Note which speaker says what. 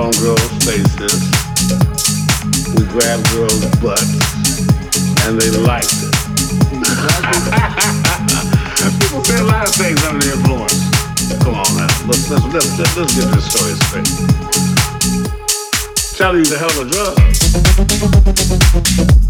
Speaker 1: on girls' faces. We grabbed girls' butts. And they liked it. People say a lot of things under the influence. Come on now. Let's, let's, let's, let's get this story straight. Charlie was a hell of a drug.